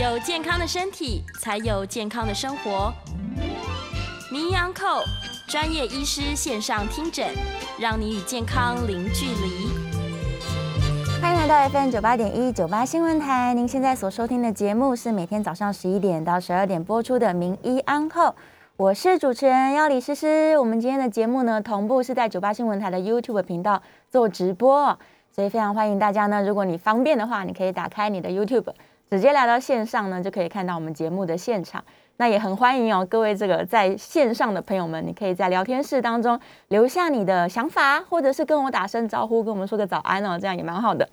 有健康的身体，才有健康的生活。名医安扣专业医师线上听诊，让你与健康零距离。欢迎来到 FM 九八点一九八新闻台，您现在所收听的节目是每天早上十一点到十二点播出的名医安扣，我是主持人要李诗诗。我们今天的节目呢，同步是在九八新闻台的 YouTube 频道做直播，所以非常欢迎大家呢，如果你方便的话，你可以打开你的 YouTube。直接来到线上呢，就可以看到我们节目的现场。那也很欢迎哦，各位这个在线上的朋友们，你可以在聊天室当中留下你的想法，或者是跟我打声招呼，跟我们说个早安哦，这样也蛮好的。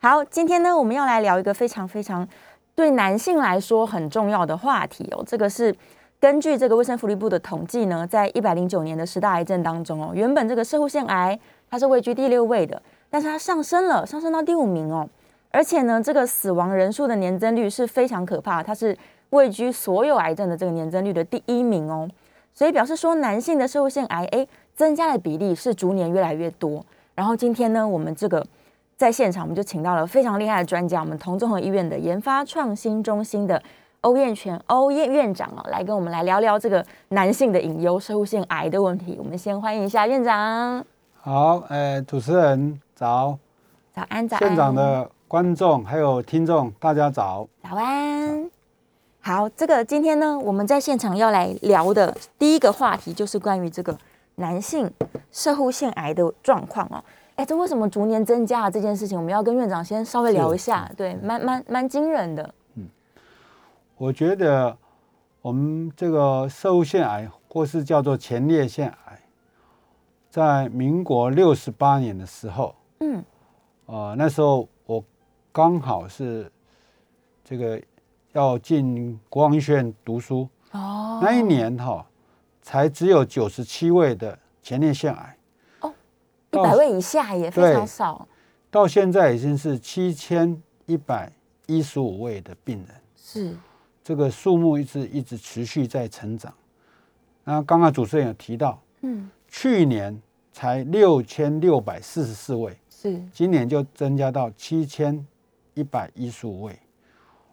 好，今天呢，我们要来聊一个非常非常对男性来说很重要的话题哦。这个是根据这个卫生福利部的统计呢，在一百零九年的十大癌症当中哦，原本这个射护腺癌它是位居第六位的，但是它上升了，上升到第五名哦。而且呢，这个死亡人数的年增率是非常可怕，它是位居所有癌症的这个年增率的第一名哦。所以表示说，男性的社会性癌，哎，增加的比例是逐年越来越多。然后今天呢，我们这个在现场，我们就请到了非常厉害的专家，我们同综合医院的研发创新中心的欧燕全欧燕院长啊，来跟我们来聊聊这个男性的隐忧社会性癌的问题。我们先欢迎一下院长。好，呃，主持人早，早安，早安，院长的。观众还有听众，大家早，早安。好，这个今天呢，我们在现场要来聊的第一个话题，就是关于这个男性射护腺癌的状况哦。哎，这为什么逐年增加这件事情，我们要跟院长先稍微聊一下。对，蛮蛮蛮惊人的。嗯，我觉得我们这个射护腺癌，或是叫做前列腺癌，在民国六十八年的时候，嗯，呃，那时候。刚好是这个要进国王医学院读书。哦，那一年哈才只有九十七位的前列腺癌。哦，一百位以下也非常少。到现在已经是七千一百一十五位的病人，是。这个数目一直一直持续在成长。那刚刚主持人有提到，嗯，去年才六千六百四十四位，是。今年就增加到七千。一百一十五位，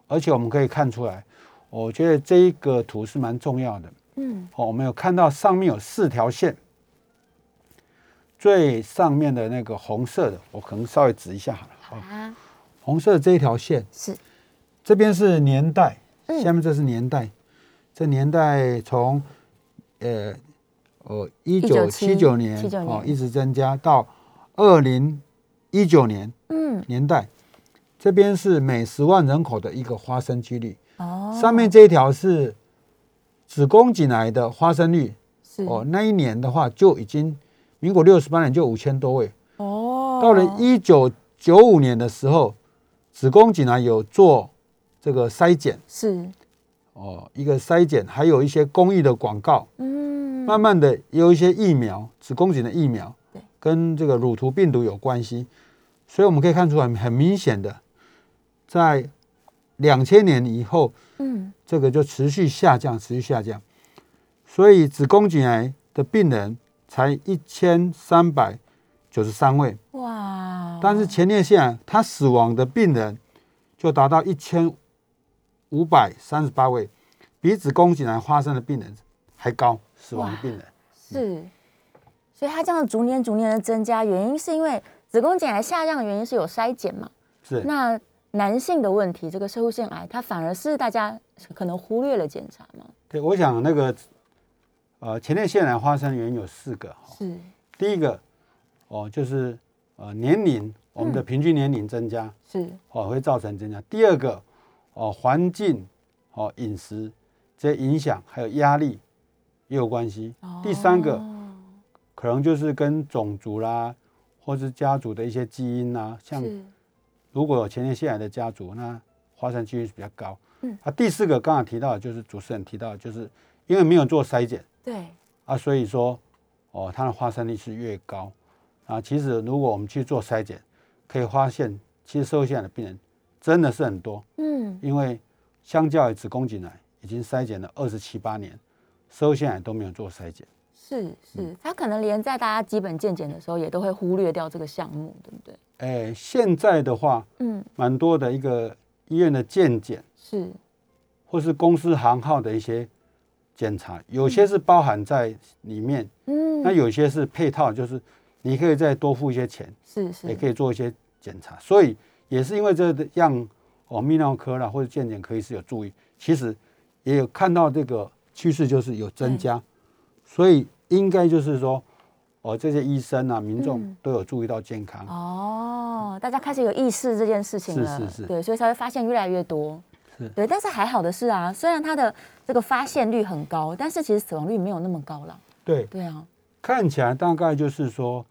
而且我们可以看出来，我觉得这一个图是蛮重要的。嗯，好，我们有看到上面有四条线，最上面的那个红色的，我可能稍微指一下好了。好啊，红色这一条线是。这边是年代，下面这是年代，这年代从呃呃一九七九年。哦一直增加到二零一九年，嗯，年代。这边是每十万人口的一个发生几率哦，上面这一条是子宫颈癌的发生率是。哦，那一年的话就已经民国六十八年就五千多位哦，到了一九九五年的时候，子宫颈癌有做这个筛检是。哦，一个筛检还有一些公益的广告嗯，慢慢的有一些疫苗子宫颈的疫苗对，跟这个乳头病毒有关系，所以我们可以看出很很明显的。在两千年以后，嗯，这个就持续下降，持续下降，所以子宫颈癌的病人才一千三百九十三位，哇！但是前列腺癌它死亡的病人就达到一千五百三十八位，比子宫颈癌发生的病人还高，死亡的病人是，所以它这样逐年逐年的增加，原因是因为子宫颈癌下降的原因是有筛检嘛？是那。男性的问题，这个社会腺癌，它反而是大家可能忽略了检查嘛？对，我想那个呃前列腺癌发生原因有四个哈。是。第一个哦，就是呃年龄，我们的平均年龄增加是哦会造成增加。第二个哦环境哦饮食这些影响，还有压力也有关系。第三个可能就是跟种族啦，或是家族的一些基因啊，像。如果有前列腺癌的家族，那发生几率是比较高。嗯，啊，第四个刚刚提到的就是主持人提到，就是因为没有做筛检，对，啊，所以说，哦，它的发生率是越高。啊，其实如果我们去做筛检，可以发现，其实社会腺癌的病人真的是很多。嗯，因为相较于子宫颈癌，已经筛检了二十七八年，社会腺癌都没有做筛检。是是，他可能连在大家基本健检的时候，也都会忽略掉这个项目，对不对？哎，现在的话，嗯，蛮多的一个医院的健检是。或是公司行号的一些检查，有些是包含在里面，嗯，那有些是配套，就是你可以再多付一些钱，是是，也可以做一些检查，所以也是因为这样哦，泌尿科啦或者健检科医师有注意，其实也有看到这个趋势，就是有增加，所以应该就是说。哦，这些医生啊，民众都有注意到健康。哦，大家开始有意识这件事情了，是是是，对，所以才会发现越来越多，是。对。但是还好的是啊，虽然它的这个发现率很高，但是其实死亡率没有那么高了。对。对啊，看起来大概就是说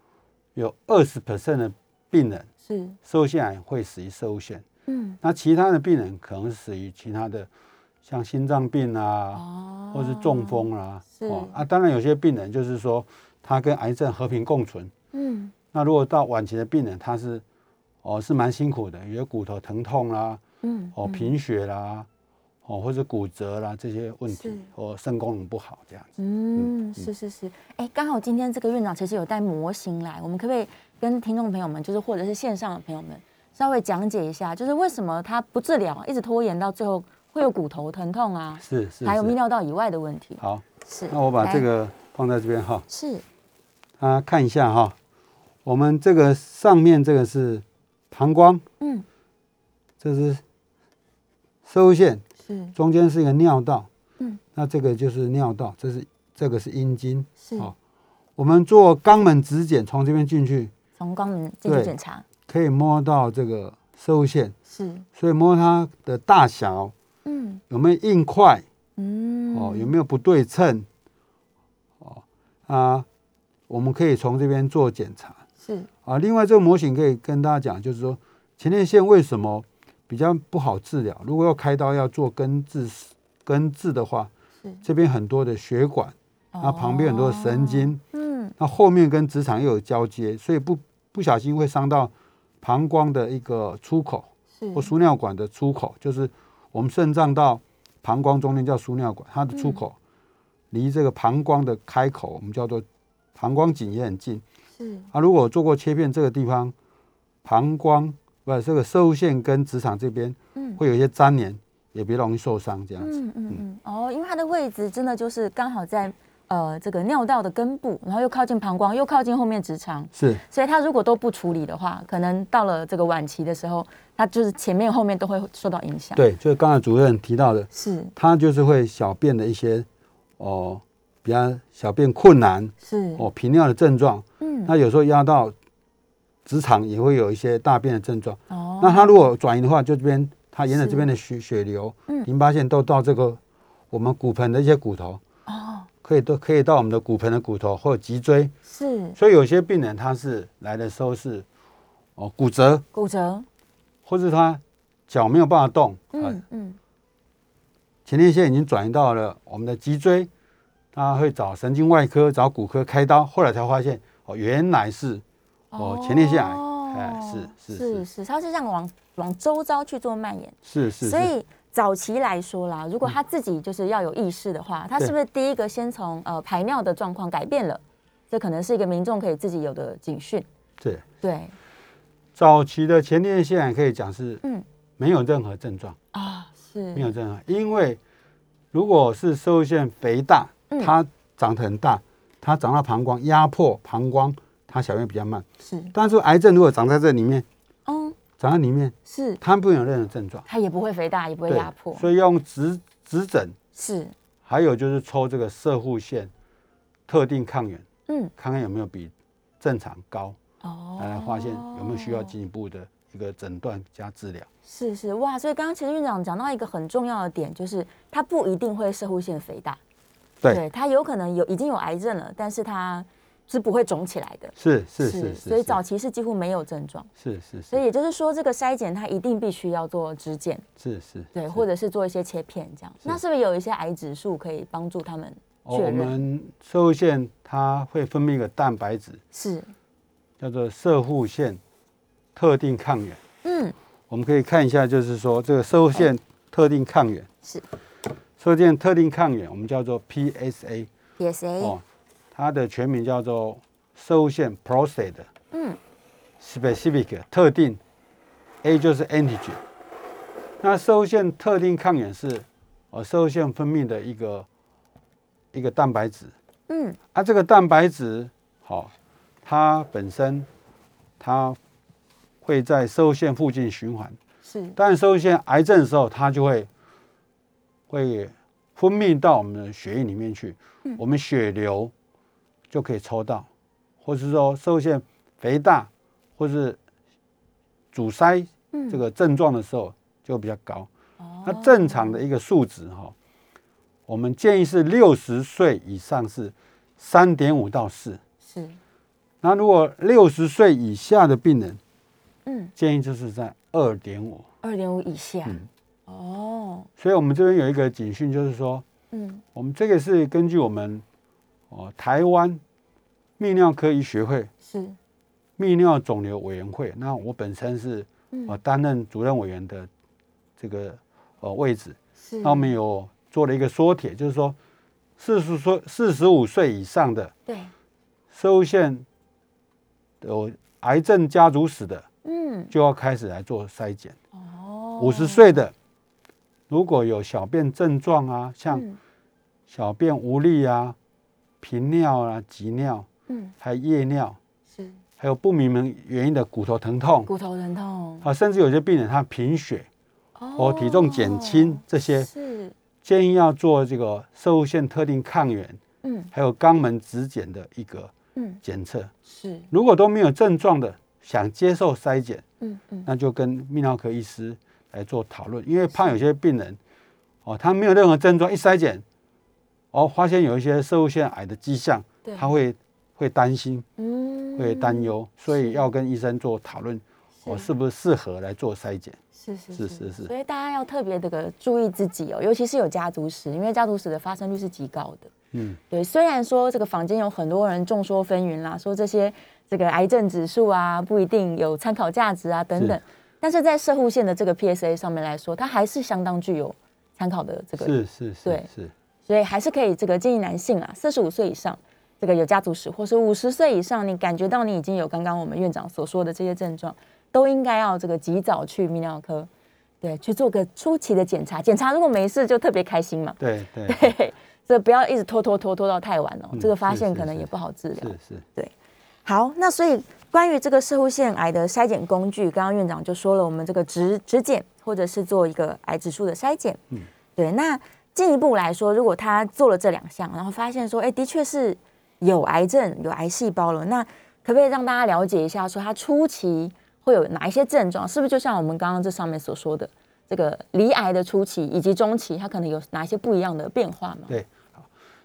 有二十 percent 的病人是。受腺癌会死于受腺，嗯，那其他的病人可能是死于其他的，像心脏病啊，或是中风啦，是啊，当然有些病人就是说。他跟癌症和平共存。嗯，那如果到晚期的病人，他是哦是蛮辛苦的，有骨头疼痛啦，嗯，哦贫血啦，哦或者骨折啦这些问题，或肾功能不好这样子。嗯，是是是。哎，刚好今天这个院长其实有带模型来，我们可不可以跟听众朋友们，就是或者是线上的朋友们，稍微讲解一下，就是为什么他不治疗，一直拖延到最后会有骨头疼痛啊？是是，还有泌尿道以外的问题。好，是。那我把这个放在这边哈。是。啊，看一下哈，我们这个上面这个是膀胱，嗯，这是收线，是中间是一个尿道，嗯，那这个就是尿道，这是这个是阴茎，是哦。我们做肛门指检，从这边进去，从肛门进去检查，可以摸到这个收线，是，所以摸它的大小，嗯，有没有硬块，嗯，哦，有没有不对称，哦，啊。我们可以从这边做检查，是。啊。另外，这个模型可以跟大家讲，就是说前列腺为什么比较不好治疗？如果要开刀要做根治根治的话，是。这边很多的血管，那旁边很多的神经，嗯，那后面跟直肠又有交接，所以不不小心会伤到膀胱的一个出口，或输尿管的出口，就是我们肾脏到膀胱中间叫输尿管，它的出口离这个膀胱的开口，我们叫做。膀胱颈也很近，是啊。如果做过切片，这个地方膀胱不，这个射线跟直肠这边，嗯，会有一些粘连，也别容易受伤这样子。嗯嗯嗯。哦，因为它的位置真的就是刚好在呃这个尿道的根部，然后又靠近膀胱，又靠近后面直肠，是。所以它如果都不处理的话，可能到了这个晚期的时候，它就是前面后面都会受到影响。对，就是刚才主任提到的，是它就是会小便的一些哦。比较小便困难是哦，频尿的症状，嗯，那有时候压到直肠也会有一些大便的症状哦。那它如果转移的话，就这边它沿着这边的血血流，嗯，淋巴腺都到这个我们骨盆的一些骨头哦，可以都可以到我们的骨盆的骨头或者脊椎是。所以有些病人他是来的时候是哦骨折，骨折，或者他脚没有办法动，嗯嗯，前列腺已经转移到了我们的脊椎。他会找神经外科、找骨科开刀，后来才发现哦，原来是哦前列腺癌，哎，是是是是，它是这样往往周遭去做蔓延，是是。所以早期来说啦，如果他自己就是要有意识的话，他是不是第一个先从呃排尿的状况改变了？这可能是一个民众可以自己有的警讯。对对，早期的前列腺可以讲是嗯没有任何症状啊，是没有症状，因为如果是受腺肥大。它长得很大，它长到膀胱，压迫膀胱，它小便比较慢。是，但是癌症如果长在这里面，嗯，长在里面，是，它不会有任何症状，它也不会肥大，也不会压迫。所以用指指诊是，还有就是抽这个射护腺特定抗原，嗯，看看有没有比正常高，哦，来发现有没有需要进一步的一个诊断加治疗。是是。哇，所以刚刚其实院长讲到一个很重要的点，就是它不一定会射护腺肥大。对，它有可能有已经有癌症了，但是他是不会肿起来的。是是是，所以早期是几乎没有症状。是是，所以也就是说，这个筛检它一定必须要做指检。是是，对，或者是做一些切片这样。那是不是有一些癌指数可以帮助他们确认？我们射线它会分泌一个蛋白质，是叫做射护腺特定抗原。嗯，我们可以看一下，就是说这个射护腺特定抗原是。射线特定抗原，我们叫做 PSA。PSA 哦，它的全名叫做射线 prostate。嗯，specific 特定，A 就是 antigen。那射线特定抗原是呃射后腺分泌的一个一个蛋白质。嗯，啊，这个蛋白质好，它本身它会在射后腺附近循环。是，但射后腺癌症的时候，它就会会分泌到我们的血液里面去，我们血流就可以抽到，或是说射后腺肥大或是阻塞这个症状的时候就比较高。那正常的一个数值哈，我们建议是六十岁以上是三点五到四。是。那如果六十岁以下的病人，嗯，建议就是在二点五。二点五以下。嗯哦。所以我们这边有一个警讯，就是说，嗯，我们这个是根据我们哦台湾泌尿科医学会是泌尿肿瘤委员会，那我本身是呃担任主任委员的这个呃位置。是。那我们有做了一个缩帖，就是说，四十岁四十五岁以上的对射后腺有癌症家族史的，嗯，就要开始来做筛检。哦。五十岁的，如果有小便症状啊，像嗯小便无力啊、频尿啊、急尿，嗯，还有夜尿，是。还有不明原因的骨头疼痛。骨头疼痛。啊，甚至有些病人他贫血或体重减轻这些，是。建议要做这个射物腺特定抗原，嗯。还有肛门指检的一个嗯。检测。是。如果都没有症状的，想接受筛检，嗯嗯。那就跟泌尿科医师来做讨论，因为怕有些病人哦，他没有任何症状，一筛检，哦，发现有一些射后腺癌的迹象，对。他会会担心，嗯。会担忧，所以要跟医生做讨论，我，是不是适合来做筛检？是是是是。是所以大家要特别这个注意自己哦，尤其是有家族史，因为家族史的发生率是极高的。嗯，对，虽然说这个坊间有很多人众说纷纭啦，说这些这个癌症指数啊不一定有参考价值啊等等，但是在射护线的这个 PSA 上面来说，它还是相当具有参考的这个，是是是对。是，所以还是可以这个建议男性啊，四十五岁以上这个有家族史，或是五十岁以上，你感觉到你已经有刚刚我们院长所说的这些症状，都应该要这个及早去泌尿科，对，去做个初期的检查。检查如果没事，就特别开心嘛。对 对对，这不要一直拖拖拖拖到太晚哦，嗯这个发现可能也不好治疗。是是，对好，那所以关于这个射护腺癌的筛检工具，刚刚院长就说了，我们这个指指检或者是做一个癌指数的筛检，嗯，对。那进一步来说，如果他做了这两项，然后发现说，哎，的确是有癌症、有癌细胞了，那可不可以让大家了解一下，说它初期会有哪一些症状？是不是就像我们刚刚这上面所说的，这个离癌的初期以及中期，它可能有哪一些不一样的变化吗？对，好，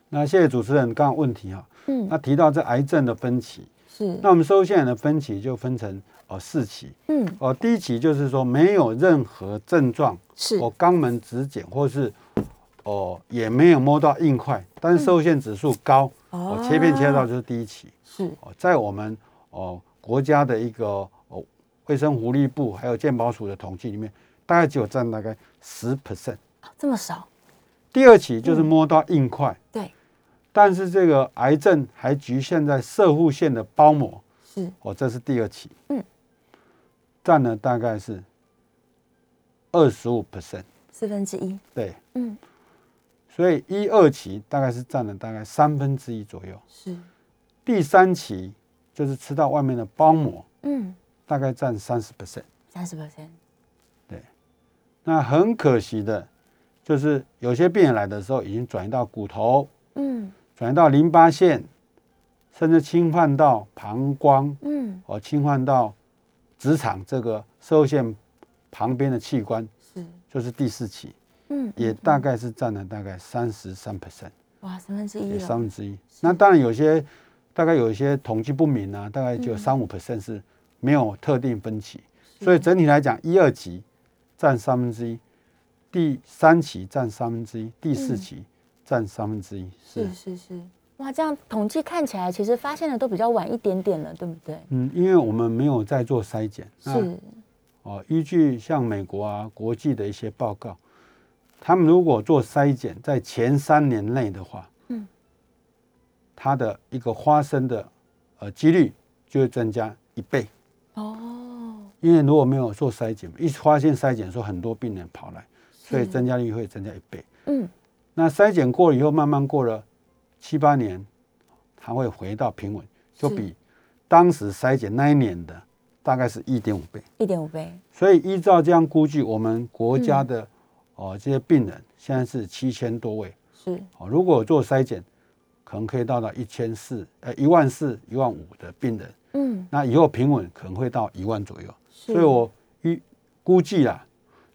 那谢谢主持人刚刚问题哈，嗯。那提到这癌症的分期，是，那我们收线的分期就分成呃四期，嗯，哦，第一期就是说没有任何症状，是，哦，肛门指检或是哦也没有摸到硬块，但是受限指数高，哦，切片切到就是第一期，是，哦，在我们哦国家的一个哦卫生福利部还有健保署的统计里面，大概只有占大概十 percent。这么少，第二期就是摸到硬块，对，但是这个癌症还局限在射护腺的包膜，是，哦，这是第二期，嗯，占了大概是二十五 percent，四分之一，对，嗯，所以一二期大概是占了大概三分之一左右，是，第三期就是吃到外面的包膜，嗯，大概占三十 percent。三十 percent，对。那很可惜的，就是有些病人来的时候已经转移到骨头，嗯。转移到淋巴腺，甚至侵犯到膀胱，嗯，哦，侵犯到直肠这个射后腺旁边的器官，是，就是第四期，嗯，也大概是占了大概三十三 percent，哇，三分之一也，三分之一。那当然有些大概有一些统计不明啊，大概就嗯。三五 percent 是没有特定分歧，所以整体来讲，一二级占三分之一，第三期占三分之一，第四期占三分之一，是。是是，哇，这样统计看起来，其实发现的都比较晚一点点了，对不对？嗯，因为我们没有在做筛检，是，哦，依据像美国啊、国际的一些报告，他们如果做筛检，在前三年内的话，嗯，它的一个发生的呃几率就会增加一倍。哦，因为如果没有做筛检，一发现筛检的时候，很多病人跑来，所以增加率会增加一倍。嗯，那筛检过了以后，慢慢过了七八年，它会回到平稳，就比当时筛检那一年的大概是一点五倍。一点五倍。所以依照这样估计，我们国家的哦这些病人现在是七千多位。是哦，如果做筛检，可能可以到达一千四，呃一万四、一万五的病人。嗯，那以后平稳可能会到一万左右。所以我预估计啦，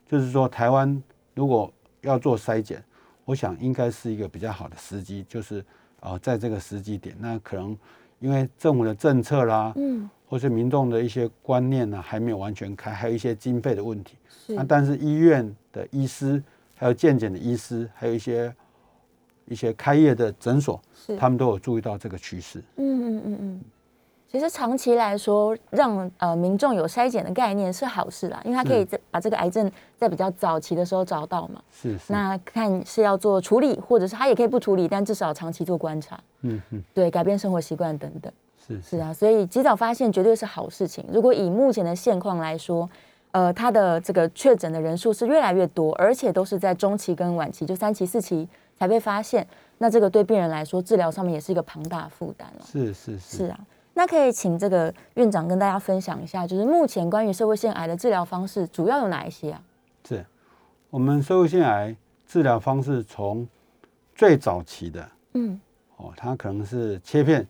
就是说台湾如果要做筛检，我想应该是一个比较好的时机，就是啊在这个时机点，那可能因为政府的政策啦，嗯，或是民众的一些观念呢还没有完全开，还有一些经费的问题。那但是医院的医师，还有健检的医师，还有一些。一些开业的诊所，他们都有注意到这个趋势。嗯嗯嗯嗯，其实长期来说，让呃民众有筛检的概念是好事啦，因为他可以在把这个癌症在比较早期的时候找到嘛。是。那看是要做处理，或者是他也可以不处理，但至少长期做观察。嗯嗯。对，改变生活习惯等等。是是啊，所以及早发现绝对是好事情。如果以目前的现况来说，呃，他的这个确诊的人数是越来越多，而且都是在中期跟晚期，就三期、四期。才被发现，那这个对病人来说，治疗上面也是一个庞大负担了。是是是啊，那可以请这个院长跟大家分享一下，就是目前关于社会腺癌的治疗方式主要有哪一些啊？是，我们社会腺癌治疗方式从最早期的，嗯，哦，它可能是切片，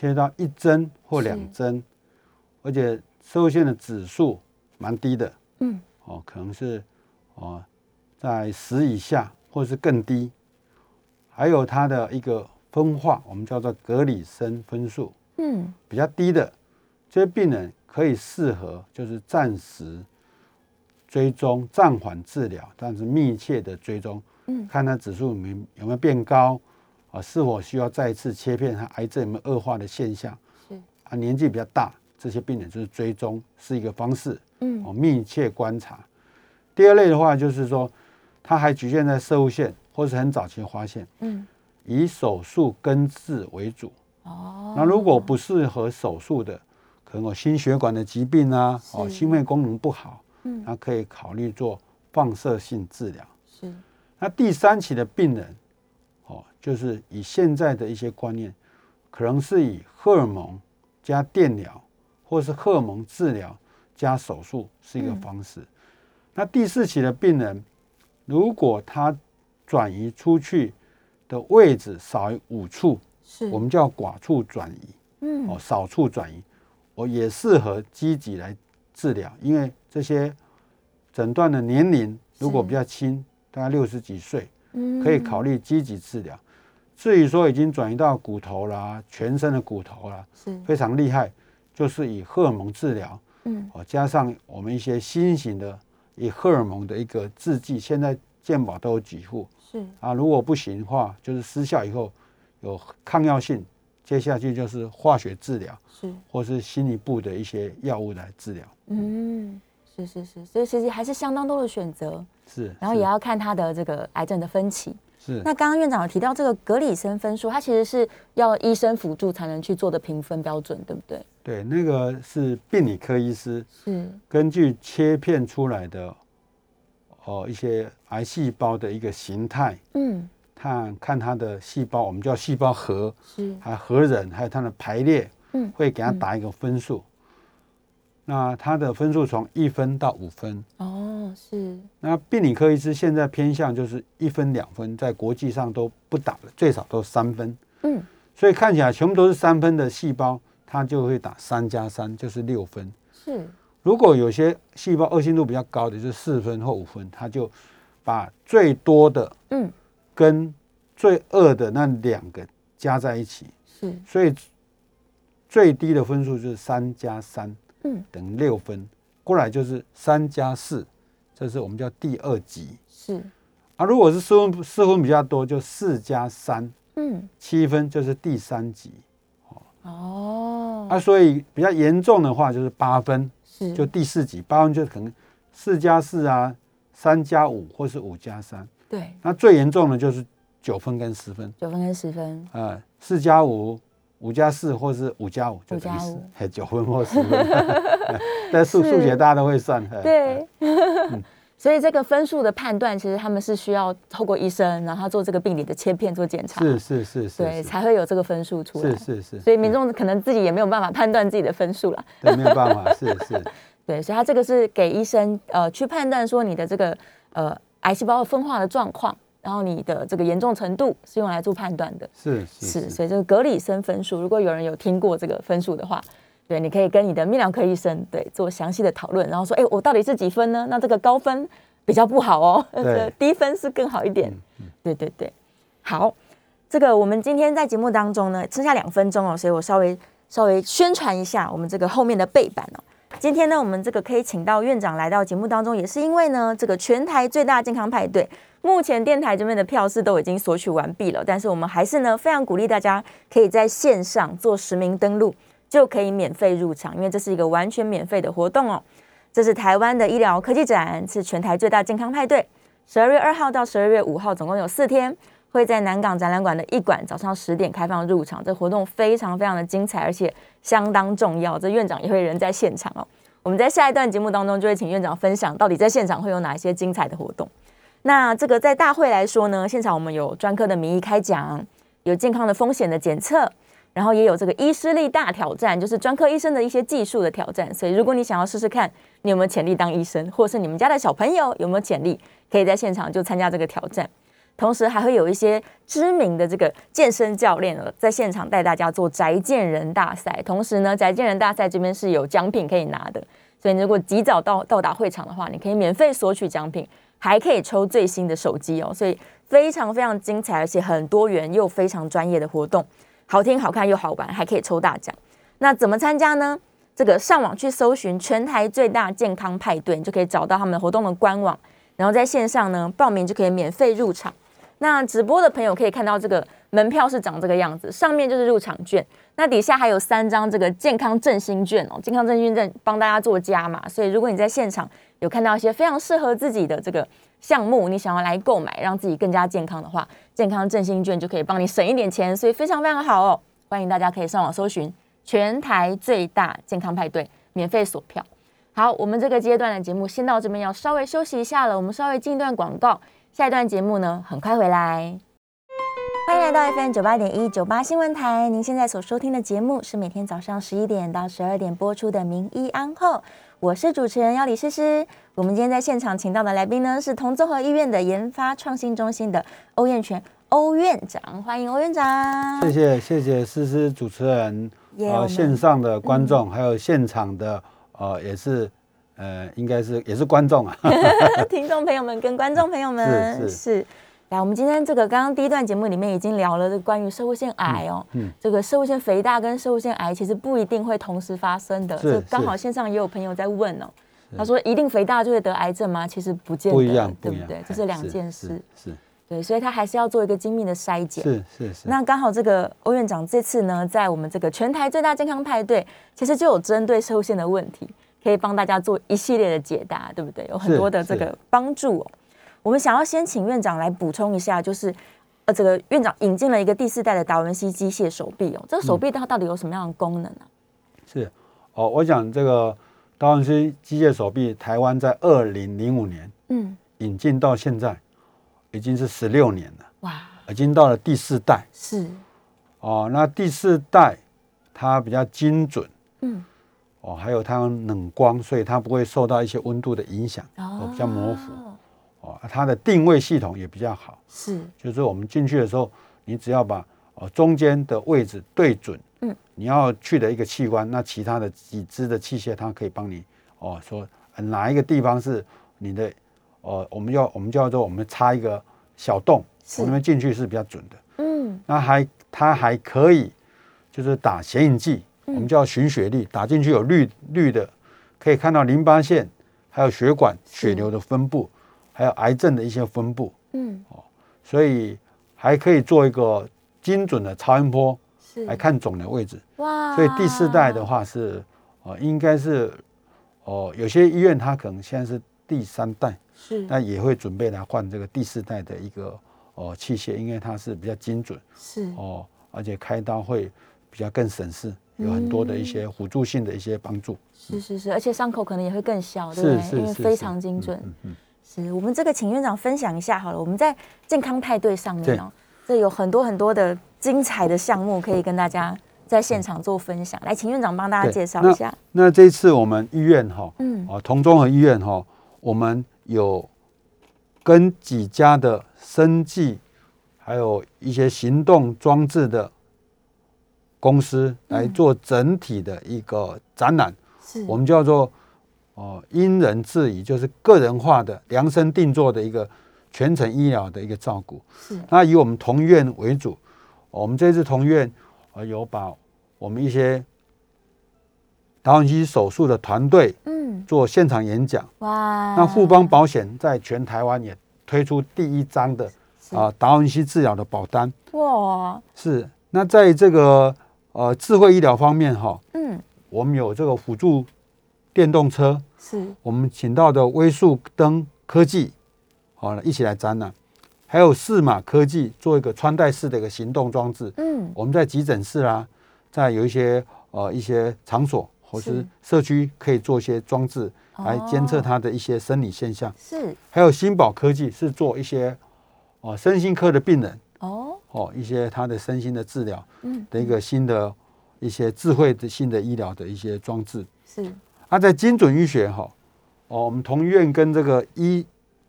切到一针或两针，而且社会腺的指数蛮低的，嗯，哦，可能是哦在十以下或是更低。还有它的一个分化，我们叫做格里森分数，嗯，比较低的。这些病人可以适合就是暂时追踪、暂缓治疗，但是密切的追踪，嗯，看他指数有没有没有变高啊，是否需要再次切片，他癌症有没有恶化的现象，是啊，年纪比较大这些病人就是追踪是一个方式，嗯，哦，密切观察。第二类的话就是说，它还局限在射物线。或是很早期发现，嗯，以手术根治为主。哦，那如果不适合手术的，可能有心血管的疾病啊，哦，心肺功能不好，嗯，那可以考虑做放射性治疗。是，那第三期的病人，哦，就是以现在的一些观念，可能是以荷尔蒙加电疗，或是荷尔蒙治疗加手术是一个方式。那第四期的病人，如果他转移出去的位置少于五处，是我们叫寡处转移。嗯，哦，少处转移，我也适合积极来治疗，因为这些诊断的年龄如果比较轻，大概六十几岁，嗯，可以考虑积极治疗。至于说已经转移到骨头啦，全身的骨头啦，是非常厉害，就是以荷尔蒙治疗，嗯，哦，加上我们一些新型的以荷尔蒙的一个制剂，现在健保都有几户。是啊，如果不行的话，就是失效以后有抗药性，接下去就是化学治疗，是或是心理部的一些药物来治疗。嗯，是是是，所以其实还是相当多的选择。是，然后也要看他的这个癌症的分期。是。那刚刚院长有提到这个格里森分数，它其实是要医生辅助才能去做的评分标准，对不对？对，那个是病理科医师是根据切片出来的。哦，一些癌细胞的一个形态，嗯，看看它的细胞，我们叫细胞核，是，还有核仁，还有它的排列，嗯，会给它打一个分数。那它的分数从一分到五分，哦，是。那病理科医师现在偏向就是一分两分，在国际上都不打了，最少都三分，嗯，所以看起来全部都是三分的细胞，它就会打三加三，就是六分，是。如果有些细胞恶性度比较高的，就是四分或五分，他就把最多的嗯。跟最恶的那两个加在一起，是，所以最低的分数就是三加三，嗯，等于六分，过来就是三加四，这是我们叫第二级，是，啊，如果是四分四分比较多，就四加三，嗯，七分就是第三级，哦，啊，所以比较严重的话就是八分。是就第四级，八分就可能四加四啊，三加五或是五加三。对，那最严重的就是九分跟十分。九分跟十分。啊，四加五、五加四或是五加五，就等于十，九分或十分。但数数学大家都会算。对。所以这个分数的判断，其实他们是需要透过医生，然后做这个病理的切片做检查，是是是是，对，才会有这个分数出来。是是是，所以民众可能自己也没有办法判断自己的分数了。对，没有办法，是是。对，所以他这个是给医生呃去判断说你的这个呃癌细胞分化的状况，然后你的这个严重程度是用来做判断的。是是，所以这个格里森分数，如果有人有听过这个分数的话。对，你可以跟你的泌尿科医生对做详细的讨论，然后说，哎，我到底是几分呢？那这个高分比较不好哦，低分是更好一点。对对对，好，这个我们今天在节目当中呢，剩下两分钟哦，所以我稍微稍微宣传一下我们这个后面的背板哦。今天呢，我们这个可以请到院长来到节目当中，也是因为呢，这个全台最大健康派对，目前电台这边的票是都已经索取完毕了，但是我们还是呢，非常鼓励大家可以在线上做实名登录。就可以免费入场，因为这是一个完全免费的活动哦。这是台湾的医疗科技展，是全台最大健康派对。十二月二号到十二月五号，总共有四天，会在南港展览馆的一馆早上十点开放入场。这活动非常非常的精彩，而且相当重要。这院长也会人在现场哦。我们在下一段节目当中就会请院长分享，到底在现场会有哪一些精彩的活动。那这个在大会来说呢，现场我们有专科的名医开讲，有健康的风险的检测。然后也有这个医师力大挑战，就是专科医生的一些技术的挑战。所以如果你想要试试看，你有没有潜力当医生，或是你们家的小朋友有没有潜力，可以在现场就参加这个挑战。同时还会有一些知名的这个健身教练在现场带大家做宅健人大赛。同时呢，宅健人大赛这边是有奖品可以拿的。所以如果及早到到达会场的话，你可以免费索取奖品，还可以抽最新的手机哦。所以非常非常精彩，而且很多元又非常专业的活动。好听、好看又好玩，还可以抽大奖。那怎么参加呢？这个上网去搜寻全台最大健康派对，你就可以找到他们的活动的官网。然后在线上呢报名就可以免费入场。那直播的朋友可以看到这个门票是长这个样子，上面就是入场券，那底下还有三张这个健康振兴券哦。健康振兴券帮大家做加码，所以如果你在现场有看到一些非常适合自己的这个项目，你想要来购买，让自己更加健康的话。健康振兴券就可以帮你省一点钱，所以非常非常好哦！欢迎大家可以上网搜寻全台最大健康派对，免费锁票。好，我们这个阶段的节目先到这边，要稍微休息一下了。我们稍微进一段广告，下一段节目呢很快回来。欢迎来到 FM 九八点一九八新闻台，您现在所收听的节目是每天早上十一点到十二点播出的《名医安后》，我是主持人要李诗诗。我们今天在现场请到的来宾呢，是同综合医院的研发创新中心的欧燕全欧院长，欢迎欧院长。谢谢谢谢诗诗主持人，呃，线上的观众还有现场的呃，也是呃，应该是也是观众啊，听众朋友们跟观众朋友们是。来，我们今天这个刚刚第一段节目里面已经聊了这关于射物腺癌哦，嗯，这个射物腺肥大跟射物腺癌其实不一定会同时发生的，是刚好线上也有朋友在问哦，他说一定肥大就会得癌症吗？其实不见得，不一样，对不对？这是两件事，是，对，所以他还是要做一个精密的筛检，是是是。那刚好这个欧院长这次呢，在我们这个全台最大健康派对，其实就有针对射物腺的问题，可以帮大家做一系列的解答，对不对？有很多的这个帮助哦。我们想要先请院长来补充一下，就是呃，这个院长引进了一个第四代的达文西机械手臂哦，这个手臂它到底有什么样的功能呢？是。哦，我讲这个达文西机械手臂，台湾在二零零五年嗯。引进到现在已经是十六年了，哇，已经到了第四代。是。哦，那第四代它比较精准嗯哦，还有它冷光，所以它不会受到一些温度的影响哦，比较模糊。哦，它的定位系统也比较好，是，就是我们进去的时候，你只要把哦中间的位置对准，嗯，你要去的一个器官，那其他的几支的器械，它可以帮你哦说哪一个地方是你的，哦，我们要我们叫做我们插一个小洞，从那边进去是比较准的，嗯，那还它还可以就是打显影剂，我们叫寻血粒，打进去有绿绿的，可以看到淋巴腺还有血管血流的分布。还有癌症的一些分布，嗯，哦，所以还可以做一个精准的超音波来看肿的位置。哇！所以第四代的话是，哦，应该是，哦，有些医院它可能现在是第三代，是，那也会准备来换这个第四代的一个哦器械，因为它是比较精准，是，哦，而且开刀会比较更省事，有很多的一些辅助性的一些帮助。是是是，而且伤口可能也会更小，对不对？因为非常精准。嗯嗯。是我们这个请院长分享一下好了，我们在健康派对上面哦，这有很多很多的精彩的项目可以跟大家在现场做分享。来，请院长帮大家介绍一下。那这次我们医院哈，嗯，啊，同中和医院哈，我们有跟几家的生计，还有一些行动装置的公司来做整体的一个展览，是我们叫做。哦，因人制宜，就是个人化的量身定做的一个全程医疗的一个照顾。是，那以我们同院为主，我们这次同院呃有把我们一些达文西手术的团队，嗯，做现场演讲。哇，那富邦保险在全台湾也推出第一张的啊达文西治疗的保单。哇，是，那在这个呃智慧医疗方面哈，嗯，我们有这个辅助电动车。是我们请到的微速灯科技，好了，一起来展览。还有四马科技做一个穿戴式的一个行动装置。嗯，我们在急诊室啊，在有一些呃一些场所或是社区，可以做一些装置来监测它的一些生理现象。是，还有新宝科技是做一些哦身心科的病人哦哦一些他的身心的治疗，嗯的一个新的一些智慧的新的医疗的一些装置。是。那在精准医学哈，哦，我们同医院跟这个医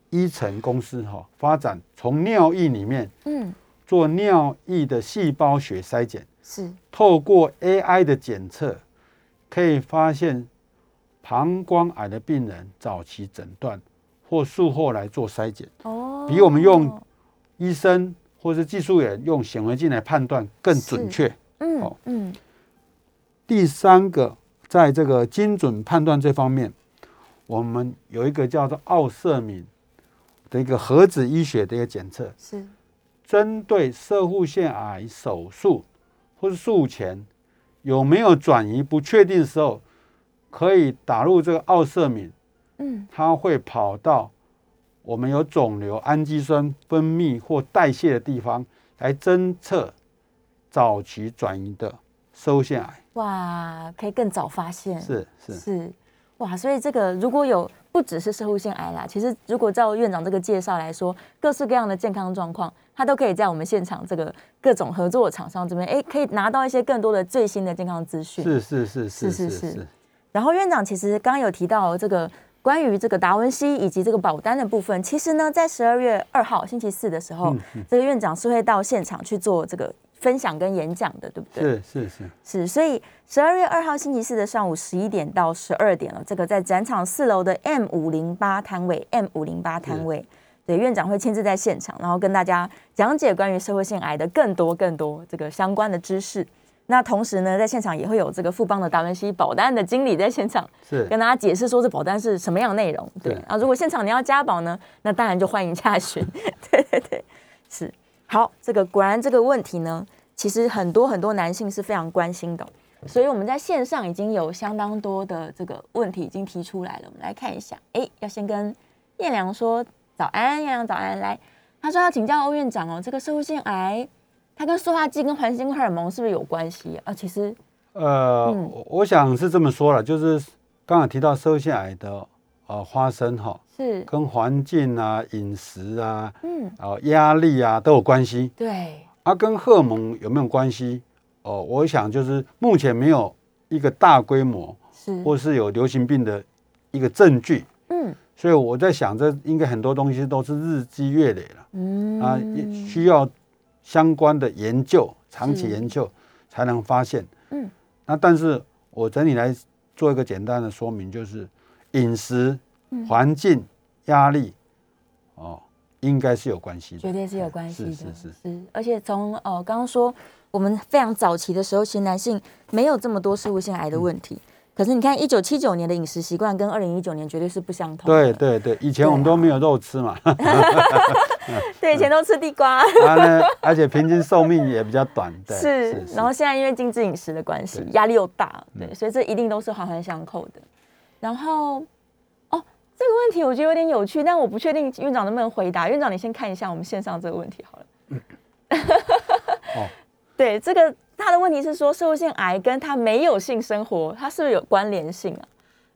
医成公司哈发展，从尿液里面嗯做尿液的细胞学筛检，是透过 AI 的检测，可以发现膀胱癌的病人早期诊断或术后来做筛检，哦，比我们用医生或是技术员用显微镜来判断更准确，嗯嗯，第三个。在这个精准判断这方面，我们有一个叫做奥瑟敏的一个核子医学的一个检测，是。针对射护腺癌手术或是术前有没有转移不确定的时候，可以打入这个奥瑟敏，嗯，它会跑到我们有肿瘤氨基酸分泌或代谢的地方来侦测早期转移的射护腺癌。哇，可以更早发现，是是是，哇，所以这个如果有不只是射护腺癌啦，其实如果照院长这个介绍来说，各式各样的健康状况，他都可以在我们现场这个各种合作的厂商这边，哎，可以拿到一些更多的最新的健康资讯。是是是是是是。然后院长其实刚刚有提到这个关于这个达文西以及这个保单的部分，其实呢，在十二月二号星期四的时候，这个院长是会到现场去做这个。分享跟演讲的，对不对？是是是是，所以十二月二号星期四的上午十一点到十二点了，这个在展场四楼的 M 五零八摊位，M 五零八摊位，对，院长会亲自在现场，然后跟大家讲解关于社会性癌的更多更多这个相关的知识。那同时呢，在现场也会有这个富邦的达文西保单的经理在现场，是跟大家解释说这保单是什么样的内容。对啊，如果现场你要加保呢，那当然就欢迎洽询。对对对，是。好，这个果然这个问题呢，其实很多很多男性是非常关心的，所以我们在线上已经有相当多的这个问题已经提出来了。我们来看一下，哎，要先跟燕良说早安，燕良早安。来，他说要请教欧院长哦，这个社会性癌，它跟塑化剂跟环境荷尔蒙是不是有关系啊？其实，呃，我想是这么说了，就是刚刚提到社会性癌的呃发生哈。是跟环境啊、饮食啊、嗯，呃压力啊都有关系。对，啊，跟荷尔蒙有没有关系？哦，我想就是目前没有一个大规模是或是有流行病的一个证据。嗯，所以我在想，这应该很多东西都是日积月累了。嗯啊，需要相关的研究、长期研究才能发现。嗯，那但是我整体来做一个简单的说明，就是饮食。环境压力哦，应该是有关系的，绝对是有关系的，是是是。而且从呃刚刚说，我们非常早期的时候，其实男性没有这么多食物性癌的问题。可是你看，一九七九年的饮食习惯跟二零一九年绝对是不相同。对对对，以前我们都没有肉吃嘛。对，以前都吃地瓜。而且平均寿命也比较短。是，然后现在因为精致饮食的关系，压力又大，对，所以这一定都是环环相扣的。然后。哦这个问题我觉得有点有趣，但我不确定院长能不能回答。院长，你先看一下我们线上这个问题好了。哦，对，这个他的问题是说，社会性癌跟他没有性生活，它是不是有关联性啊？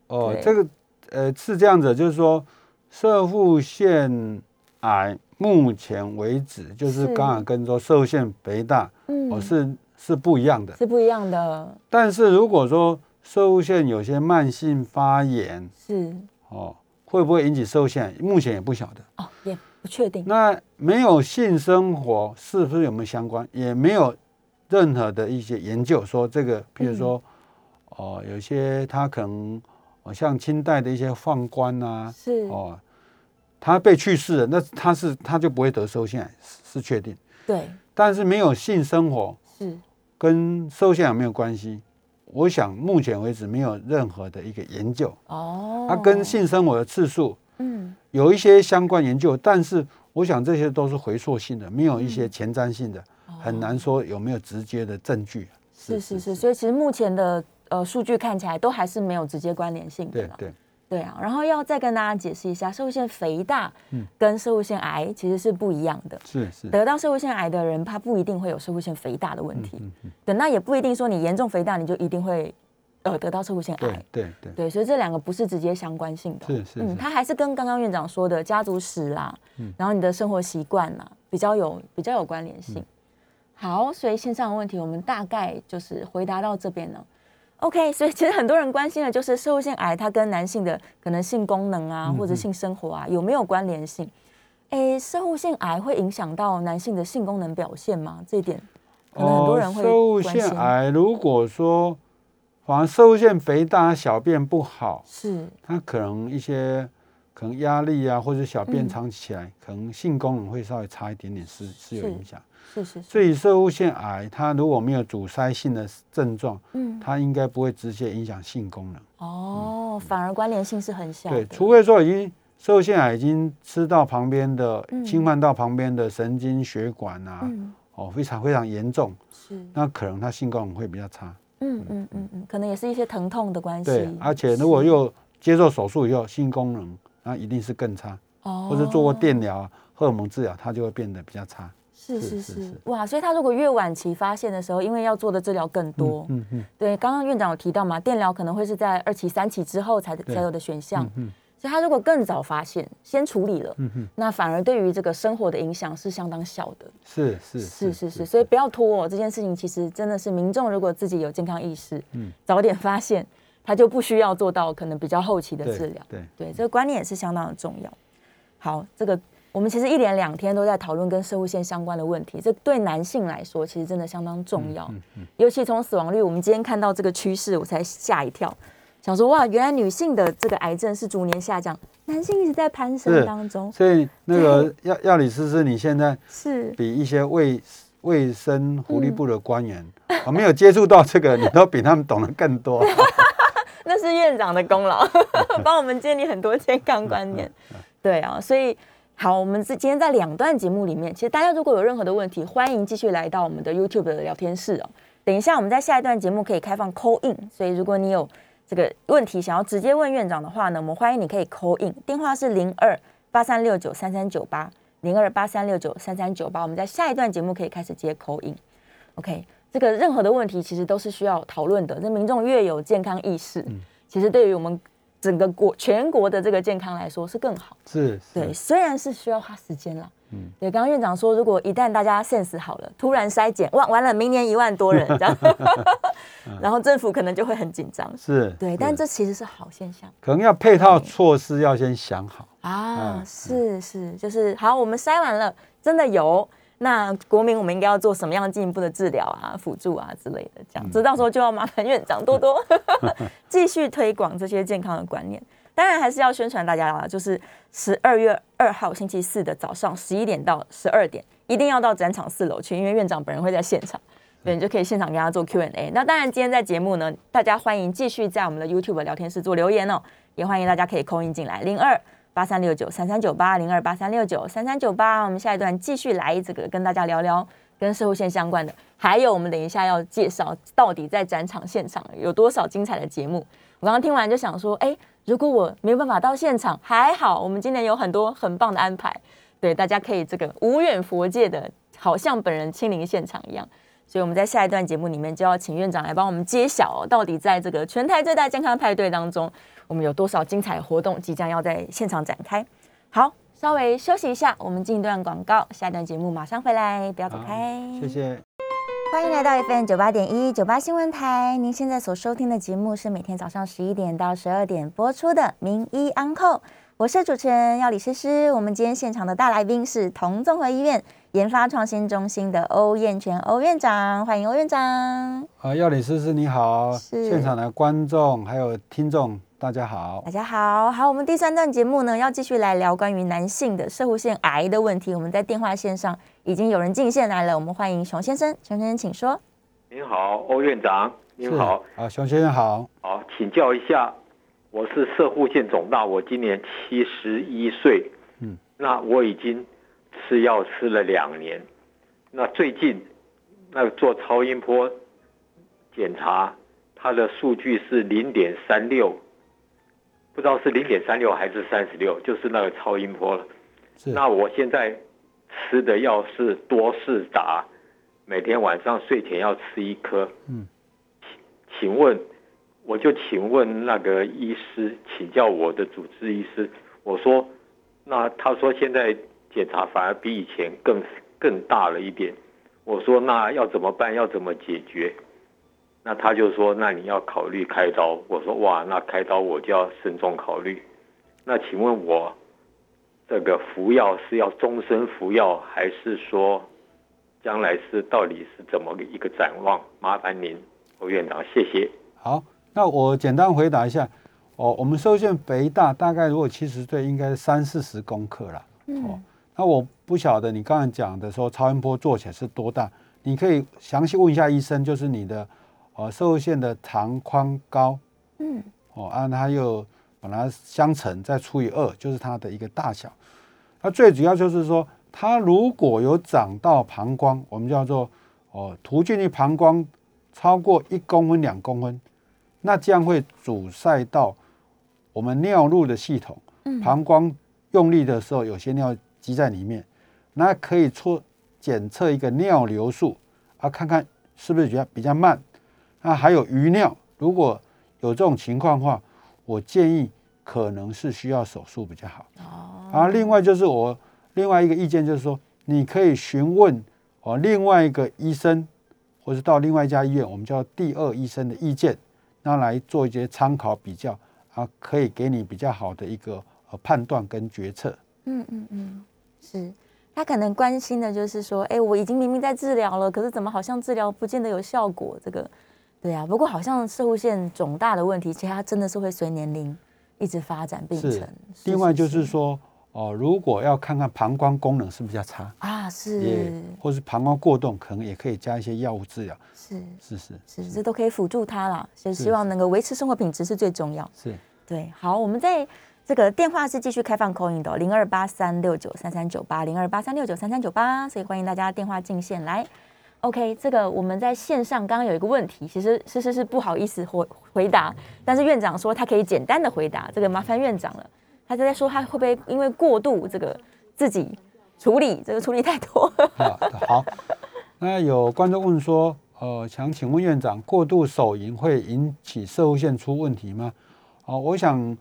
哦，这个呃是这样子，就是说射腹腺癌目前为止，就是刚好跟说射腺肥大，嗯，哦是是不一样的，是不一样的。但是如果说射腹腺有些慢性发炎，是哦，会不会引起射腹腺癌？目前也不晓得哦，也不确定。那没有性生活是不是有没有相关？也没有任何的一些研究说这个，比如说哦，有些他可能。像清代的一些宦官呐，是哦，他被去世了，那他是他就不会得收腺癌，是确定。对，但是没有性生活是跟收腺癌没有关系。我想目前为止没有任何的一个研究哦，它跟性生活的次数嗯有一些相关研究，但是我想这些都是回溯性的，没有一些前瞻性的，很难说有没有直接的证据。是是是，所以其实目前的。呃，数据看起来都还是没有直接关联性的。对对对啊，然后要再跟大家解释一下，社会腺肥大跟社会腺癌其实是不一样的。是是，得到社会腺癌的人，他不一定会有社会腺肥大的问题。嗯嗯。对，那也不一定说你严重肥大，你就一定会呃得到社会腺癌。对对对。所以这两个不是直接相关性的。是是。嗯，它还是跟刚刚院长说的家族史啦，然后你的生活习惯啦，比较有比较有关联性。好，所以线上的问题我们大概就是回答到这边了。OK，所以其实很多人关心的就是射腺癌，它跟男性的可能性功能啊，或者性生活啊有没有关联性？哎，射腺癌会影响到男性的性功能表现吗？这一点可能很多人会射腺癌如果说，反正射腺肥大、小便不好，是它可能一些可能压力啊，或者小便长期起来，可能性功能会稍微差一点点，是是有影响。是是，所以射物腺癌它如果没有阻塞性的症状，嗯，它应该不会直接影响性功能。哦，反而关联性是很小。对，除非说已经射物腺癌已经吃到旁边的，侵犯到旁边的神经血管啊，哦，非常非常严重，是，那可能它性功能会比较差。嗯嗯嗯嗯，可能也是一些疼痛的关系。对，而且如果又接受手术以后，性功能那一定是更差。哦，或者做过电疗、荷尔蒙治疗，它就会变得比较差。是是是，哇！所以他如果越晚期发现的时候，因为要做的治疗更多，嗯嗯，对，刚刚院长有提到嘛，电疗可能会是在二期、三期之后才才有的选项，嗯，所以他如果更早发现，先处理了，嗯嗯，那反而对于这个生活的影响是相当小的，是是是是是，所以。不要拖哦，这件事情其实真的是民众如果自己有健康意识，嗯，早点发现，他就不需要做到可能比较后期的治疗，对。对，这个观念也是相当的重要。好，这个。我们其实一连两天都在讨论跟射物线相关的问题，这对男性来说其实真的相当重要。尤其从死亡率，我们今天看到这个趋势，我才吓一跳，想说哇，原来女性的这个癌症是逐年下降，男性一直在攀升当中。所以那个要要李思思，你现在是比一些卫卫生福利部的官员，我没有接触到这个，你都比他们懂得更多。那是院长的功劳，帮我们建立很多健康观念。对啊，所以。好，我们今天在两段节目里面，其实大家如果有任何的问题，欢迎继续来到我们的 YouTube 的聊天室哦。等一下，我们在下一段节目可以开放 call in，所以如果你有这个问题想要直接问院长的话呢，我们欢迎你可以 call in，电话是零二八三六九三三九八零二八三六九三三九八。我们在下一段节目可以开始接 call in。OK，这个任何的问题其实都是需要讨论的。这民众越有健康意识，其实对于我们。整个国全国的这个健康来说是更好，是对，虽然是需要花时间了，嗯，对。刚刚院长说，如果一旦大家 sense 好了，突然筛检，哇，完了，明年一万多人这样，然后政府可能就会很紧张，是对，但这其实是好现象，可能要配套措施要先想好。啊，是是，就是好，我们筛完了，真的有。那国民，我们应该要做什么样进一步的治疗啊、辅助啊之类的？这样，子到时候就要麻烦院长多多 继续推广这些健康的观念。当然，还是要宣传大家啦，就是十二月二号星期四的早上十一点到十二点，一定要到展场四楼去，因为院长本人会在现场，对，你就可以现场跟他做 Q&A。那当然，今天在节目呢，大家欢迎继续在我们的 YouTube 聊天室做留言哦，也欢迎大家可以扣音进来零二。八三六九三三九八零二八三六九三三九八，我们下一段继续来这个跟大家聊聊跟社会线相关的，还有我们等一下要介绍到底在展场现场有多少精彩的节目。我刚刚听完就想说，哎，如果我没有办法到现场，还好我们今年有很多很棒的安排，对，大家可以这个无远佛界的，好像本人亲临现场一样。所以我们在下一段节目里面就要请院长来帮我们揭晓，到底在这个全台最大健康派对当中，我们有多少精彩活动即将要在现场展开。好，稍微休息一下，我们进一段广告，下一段节目马上回来，不要走开。谢谢。欢迎来到 FM 九八点一九八新闻台。您现在所收听的节目是每天早上十一点到十二点播出的《名医安扣》，我是主持人要李诗诗。我们今天现场的大来宾是同综合医院研发创新中心的欧燕全欧院长，欢迎欧院长。啊，要李诗诗你好，现场的观众还有听众。大家好，大家好，好，我们第三段节目呢，要继续来聊关于男性的射护腺癌的问题。我们在电话线上已经有人进线来了，我们欢迎熊先生，熊先生请说。您好，欧院长，您好，啊，熊先生好，好，请教一下，我是射护腺肿大，我今年七十一岁，嗯，那我已经吃药吃了两年，那最近那做超音波检查，它的数据是零点三六。不知道是零点三六还是三十六，就是那个超音波了。那我现在吃的药是多士达，每天晚上睡前要吃一颗。嗯，请问，我就请问那个医师，请教我的主治医师。我说，那他说现在检查反而比以前更更大了一点。我说，那要怎么办？要怎么解决？那他就说，那你要考虑开刀。我说，哇，那开刀我就要慎重考虑。那请问我这个服药是要终身服药，还是说将来是到底是怎么一个展望？麻烦您，侯院长，谢谢。好，那我简单回答一下。哦，我们受限肥大，大概如果七十岁，应该三四十公克了。哦，那我不晓得你刚才讲的说超音波做起来是多大，你可以详细问一下医生，就是你的。哦，射线的长宽高，嗯，哦，按它又把它相乘，再除以二，就是它的一个大小。它最主要就是说，它如果有长到膀胱，我们叫做哦，突进去膀胱超过一公分、两公分，那这样会阻塞到我们尿路的系统。嗯，膀胱用力的时候，有些尿积在里面，那可以测检测一个尿流速，啊，看看是不是比较比较慢。那还有余尿，如果有这种情况的话，我建议可能是需要手术比较好。哦。啊，另外就是我另外一个意见就是说，你可以询问哦另外一个医生，或者到另外一家医院，我们叫第二医生的意见，那来做一些参考比较啊，可以给你比较好的一个呃判断跟决策。嗯嗯嗯，是他可能关心的就是说，哎，我已经明明在治疗了，可是怎么好像治疗不见得有效果？这个。对啊，不过好像射物线肿大的问题，其实它真的是会随年龄一直发展病程。另外就是说，哦，如果要看看膀胱功能是不是较差啊，是，或是膀胱过动，可能也可以加一些药物治疗。是是是是，这都可以辅助它啦。就希望能够维持生活品质是最重要。是，对。好，我们在这个电话是继续开放 call in 的，零二八三六九三三九八，零二八三六九三三九八，所以欢迎大家电话进线来。OK，这个我们在线上刚刚有一个问题，其实是是是不好意思回回答，但是院长说他可以简单的回答，这个麻烦院长了。他就在说他会不会因为过度这个自己处理这个处理太多？好，那有观众问说，呃，想请问院长，过度手淫会引起射物线出问题吗？哦，我想，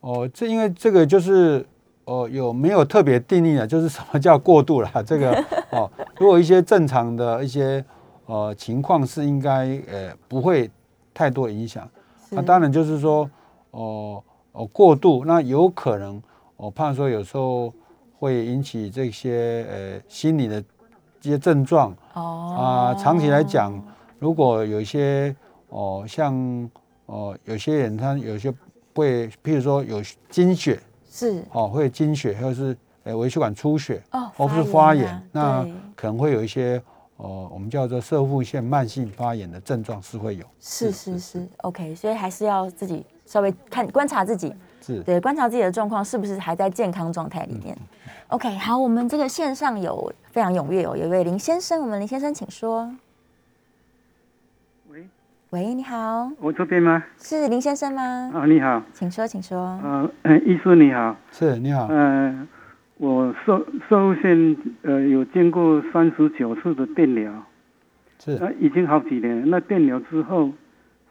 哦，这因为这个就是。哦，有没有特别定义的？就是什么叫过度了？这个哦，如果一些正常的一些呃情况是应该呃不会太多影响。那当然就是说哦哦过度，那有可能我怕说有时候会引起这些呃心理的一些症状哦啊，长期来讲，如果有一些哦像哦有些人他有些会，譬如说有经血。是哦，会经血，或者是诶微血管出血，哦，或是发炎，那可能会有一些哦，我们叫做射腹腺慢性发炎的症状是会有。是是是，OK，所以还是要自己稍微看观察自己，是对观察自己的状况是不是还在健康状态里面。OK，好，我们这个线上有非常踊跃哦，有一位林先生，我们林先生请说。喂，你好，我这边吗？是林先生吗？啊，你好，请说，请说。呃，医生你好，是你好。嗯，我受受限呃有经过三十九次的电疗，是那已经好几年，那电疗之后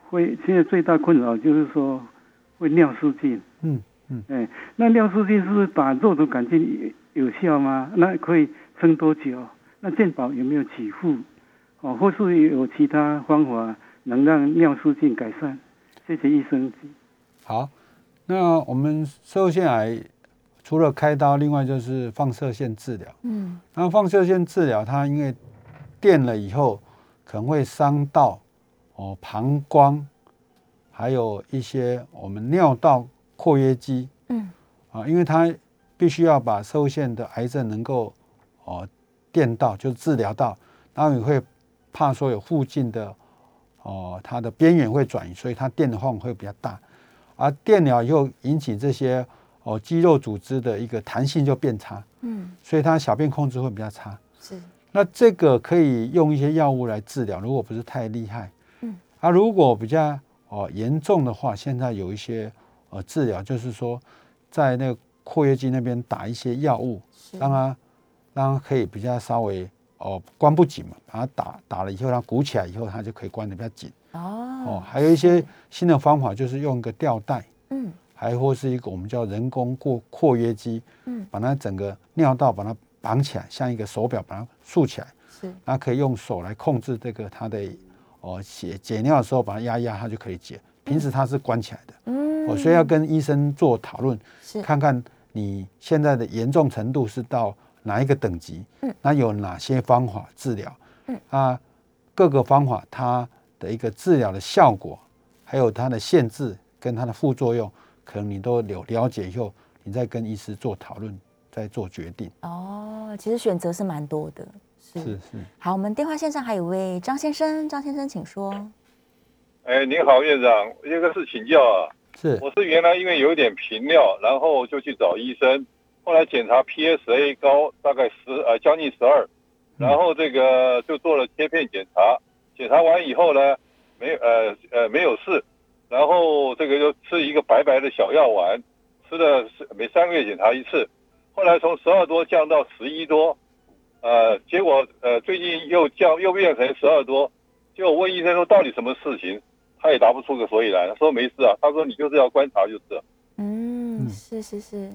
会现在最大困扰就是说会尿失禁。嗯嗯，哎，那尿失禁是不是把肉毒杆菌有效吗？那可以撑多久？那健保有没有给付？哦，或是有其他方法能让尿失禁改善？谢谢医生。好，那我们受腺癌除了开刀，另外就是放射线治疗。嗯，然后放射线治疗，它因为电了以后，可能会伤到哦膀胱，还有一些我们尿道括约肌。嗯，啊，因为它必须要把射线的癌症能够哦电到，就治疗到，然后你会怕说有附近的哦它的边缘会转移，所以它电的话会比较大。而电疗又引起这些哦肌肉组织的一个弹性就变差，嗯，所以它小便控制会比较差。是，那这个可以用一些药物来治疗，如果不是太厉害，嗯，啊，如果比较哦严重的话，现在有一些呃治疗，就是说在那个括约肌那边打一些药物，让它让它可以比较稍微哦关不紧嘛，把它打打了以后，它鼓起来以后，它就可以关的比较紧。哦，还有一些新的方法，就是用一个吊带，嗯，还或是一个我们叫人工过括约肌，嗯，把它整个尿道把它绑起来，像一个手表把它竖起来，是，那可以用手来控制这个它的哦解解尿的时候把它压压，它就可以解。平时它是关起来的，嗯，哦，所以要跟医生做讨论，是，看看你现在的严重程度是到哪一个等级，嗯，那有哪些方法治疗，嗯，啊，各个方法它。的一个治疗的效果，还有它的限制跟它的副作用，可能你都有了解以后，你再跟医师做讨论，再做决定。哦，其实选择是蛮多的。是是。好，我们电话线上还有位张先生，张先生请说。哎，您好，院长，有个事请教啊。是。我是原来因为有一点频尿，然后就去找医生，后来检查 PSA 高，大概十呃将近十二，然后这个就做了切片检查。检查完以后呢，没呃呃没有事，然后这个就吃一个白白的小药丸，吃了每三个月检查一次，后来从十二多降到十一多，呃，结果呃最近又降又变成十二多，就问医生说到底什么事情，他也答不出个所以然，说没事啊，他说你就是要观察就是。嗯，是是是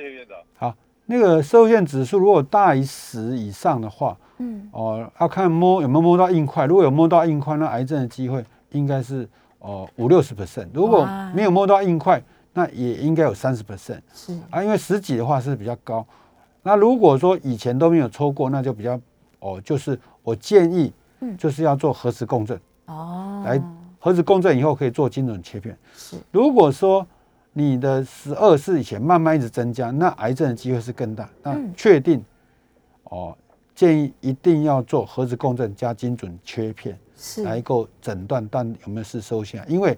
谢谢院长。好，那个受限指数如果大于十以上的话。嗯哦，要看摸有没有摸到硬块，如果有摸到硬块，那癌症的机会应该是哦五六十 percent。如果没有摸到硬块，那也应该有三十 percent。是啊，因为十几的话是比较高。那如果说以前都没有抽过，那就比较哦，就是我建议，嗯，就是要做核磁共振哦，来核磁共振以后可以做精准切片。是，如果说你的十二岁以前慢慢一直增加，那癌症的机会是更大。那确定哦。建议一定要做核磁共振加精准切片，来够诊断但有没有是收下，因为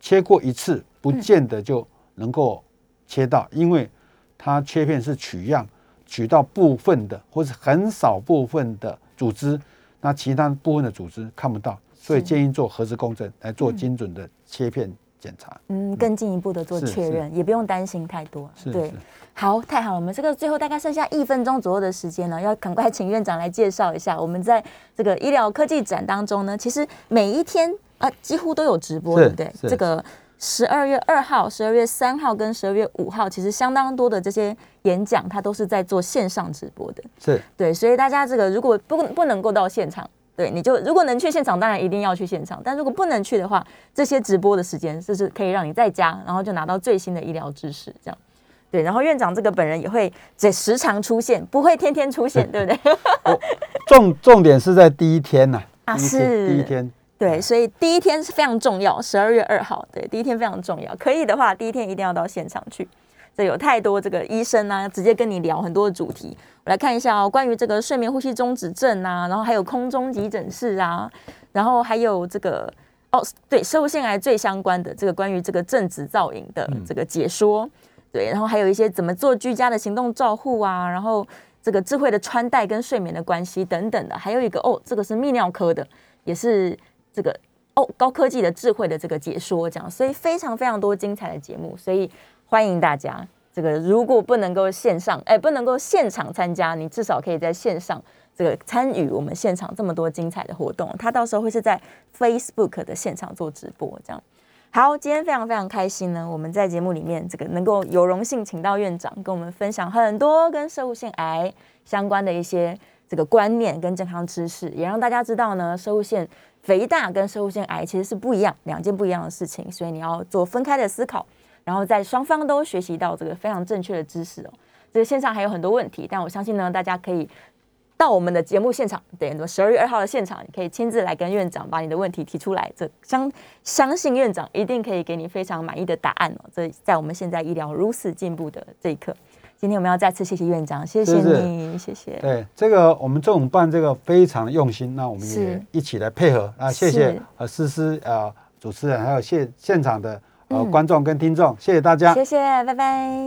切过一次不见得就能够切到，因为它切片是取样，取到部分的或是很少部分的组织，那其他部分的组织看不到，所以建议做核磁共振来做精准的切片检查。嗯，更进一步的做确认，也不用担心太多。对。好，太好了！我们这个最后大概剩下一分钟左右的时间呢，要赶快请院长来介绍一下。我们在这个医疗科技展当中呢，其实每一天啊几乎都有直播，对不对？这个十二月二号、十二月三号跟十二月五号，其实相当多的这些演讲，它都是在做线上直播的。是对，所以大家这个如果不不能够到现场，对，你就如果能去现场，当然一定要去现场。但如果不能去的话，这些直播的时间就是可以让你在家，然后就拿到最新的医疗知识，这样。对，然后院长这个本人也会在时常出现，不会天天出现，对不对？重重点是在第一天呐，啊是第一天，对，所以第一天是非常重要，十二月二号，对，第一天非常重要，可以的话，第一天一定要到现场去。这有太多这个医生啊，直接跟你聊很多的主题。我来看一下哦，关于这个睡眠呼吸中止症啊，然后还有空中急诊室啊，然后还有这个哦，对，受腺癌最相关的这个关于这个正子造影的这个解说。对，然后还有一些怎么做居家的行动照护啊，然后这个智慧的穿戴跟睡眠的关系等等的，还有一个哦，这个是泌尿科的，也是这个哦高科技的智慧的这个解说，这样，所以非常非常多精彩的节目，所以欢迎大家。这个如果不能够线上，哎，不能够现场参加，你至少可以在线上这个参与我们现场这么多精彩的活动，他到时候会是在 Facebook 的现场做直播，这样。好，今天非常非常开心呢，我们在节目里面这个能够有荣幸请到院长跟我们分享很多跟射物腺癌相关的一些这个观念跟健康知识，也让大家知道呢，射物腺肥大跟射物腺癌其实是不一样，两件不一样的事情，所以你要做分开的思考，然后在双方都学习到这个非常正确的知识哦。这个线上还有很多问题，但我相信呢，大家可以。到我们的节目现场，对，那么十二月二号的现场，你可以亲自来跟院长把你的问题提出来，这相相信院长一定可以给你非常满意的答案哦。这在我们现在医疗如此进步的这一刻，今天我们要再次谢谢院长，谢谢你，谢谢。对，这个我们这种办这个非常用心，那我们也一起来配合啊，谢谢呃思思呃主持人，还有现现场的呃观众跟听众，谢谢大家，谢谢，拜拜。